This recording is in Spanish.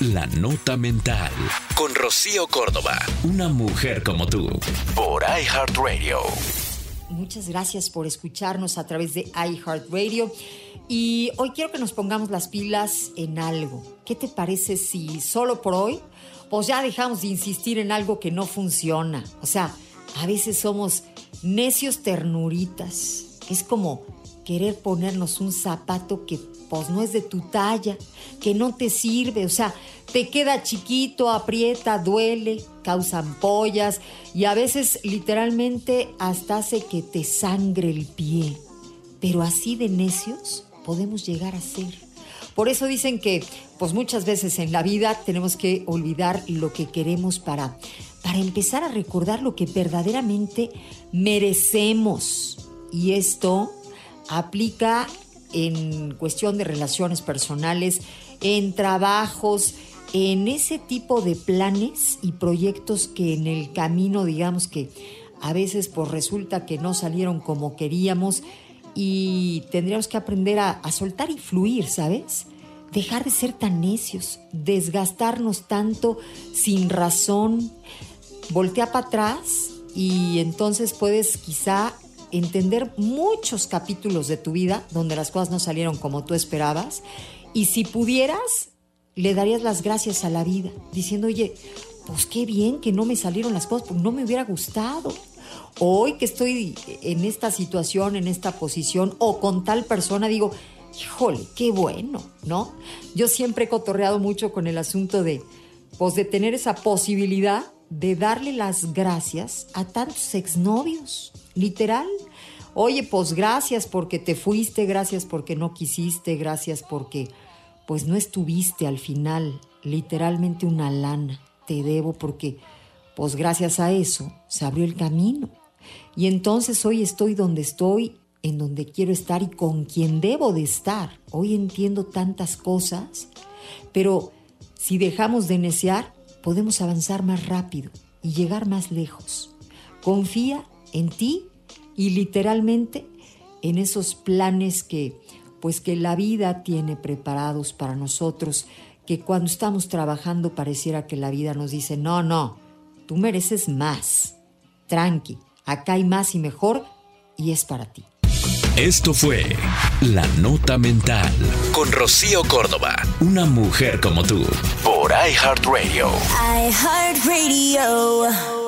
La Nota Mental. Con Rocío Córdoba. Una mujer como tú. Por iHeartRadio. Muchas gracias por escucharnos a través de iHeartRadio. Y hoy quiero que nos pongamos las pilas en algo. ¿Qué te parece si solo por hoy, pues ya dejamos de insistir en algo que no funciona? O sea, a veces somos necios ternuritas. Es como querer ponernos un zapato que pues no es de tu talla, que no te sirve, o sea, te queda chiquito, aprieta, duele, causa ampollas y a veces literalmente hasta hace que te sangre el pie. Pero así de necios podemos llegar a ser. Por eso dicen que pues muchas veces en la vida tenemos que olvidar lo que queremos para para empezar a recordar lo que verdaderamente merecemos. Y esto aplica en cuestión de relaciones personales, en trabajos, en ese tipo de planes y proyectos que en el camino, digamos que a veces pues resulta que no salieron como queríamos y tendríamos que aprender a, a soltar y fluir, ¿sabes? Dejar de ser tan necios, desgastarnos tanto sin razón, voltea para atrás y entonces puedes quizá entender muchos capítulos de tu vida donde las cosas no salieron como tú esperabas y si pudieras, le darías las gracias a la vida, diciendo, oye, pues qué bien que no me salieron las cosas, pues no me hubiera gustado. Hoy que estoy en esta situación, en esta posición, o con tal persona, digo, híjole, qué bueno, ¿no? Yo siempre he cotorreado mucho con el asunto de, pues de tener esa posibilidad de darle las gracias a tantos exnovios, literal. Oye, pues gracias porque te fuiste, gracias porque no quisiste, gracias porque pues no estuviste al final, literalmente una lana, te debo porque pues gracias a eso se abrió el camino. Y entonces hoy estoy donde estoy, en donde quiero estar y con quien debo de estar. Hoy entiendo tantas cosas, pero si dejamos de necear, podemos avanzar más rápido y llegar más lejos. Confía en ti y literalmente en esos planes que pues que la vida tiene preparados para nosotros, que cuando estamos trabajando pareciera que la vida nos dice, "No, no, tú mereces más. Tranqui, acá hay más y mejor y es para ti." Esto fue La Nota Mental con Rocío Córdoba, una mujer como tú, por iHeartRadio. iHeartRadio.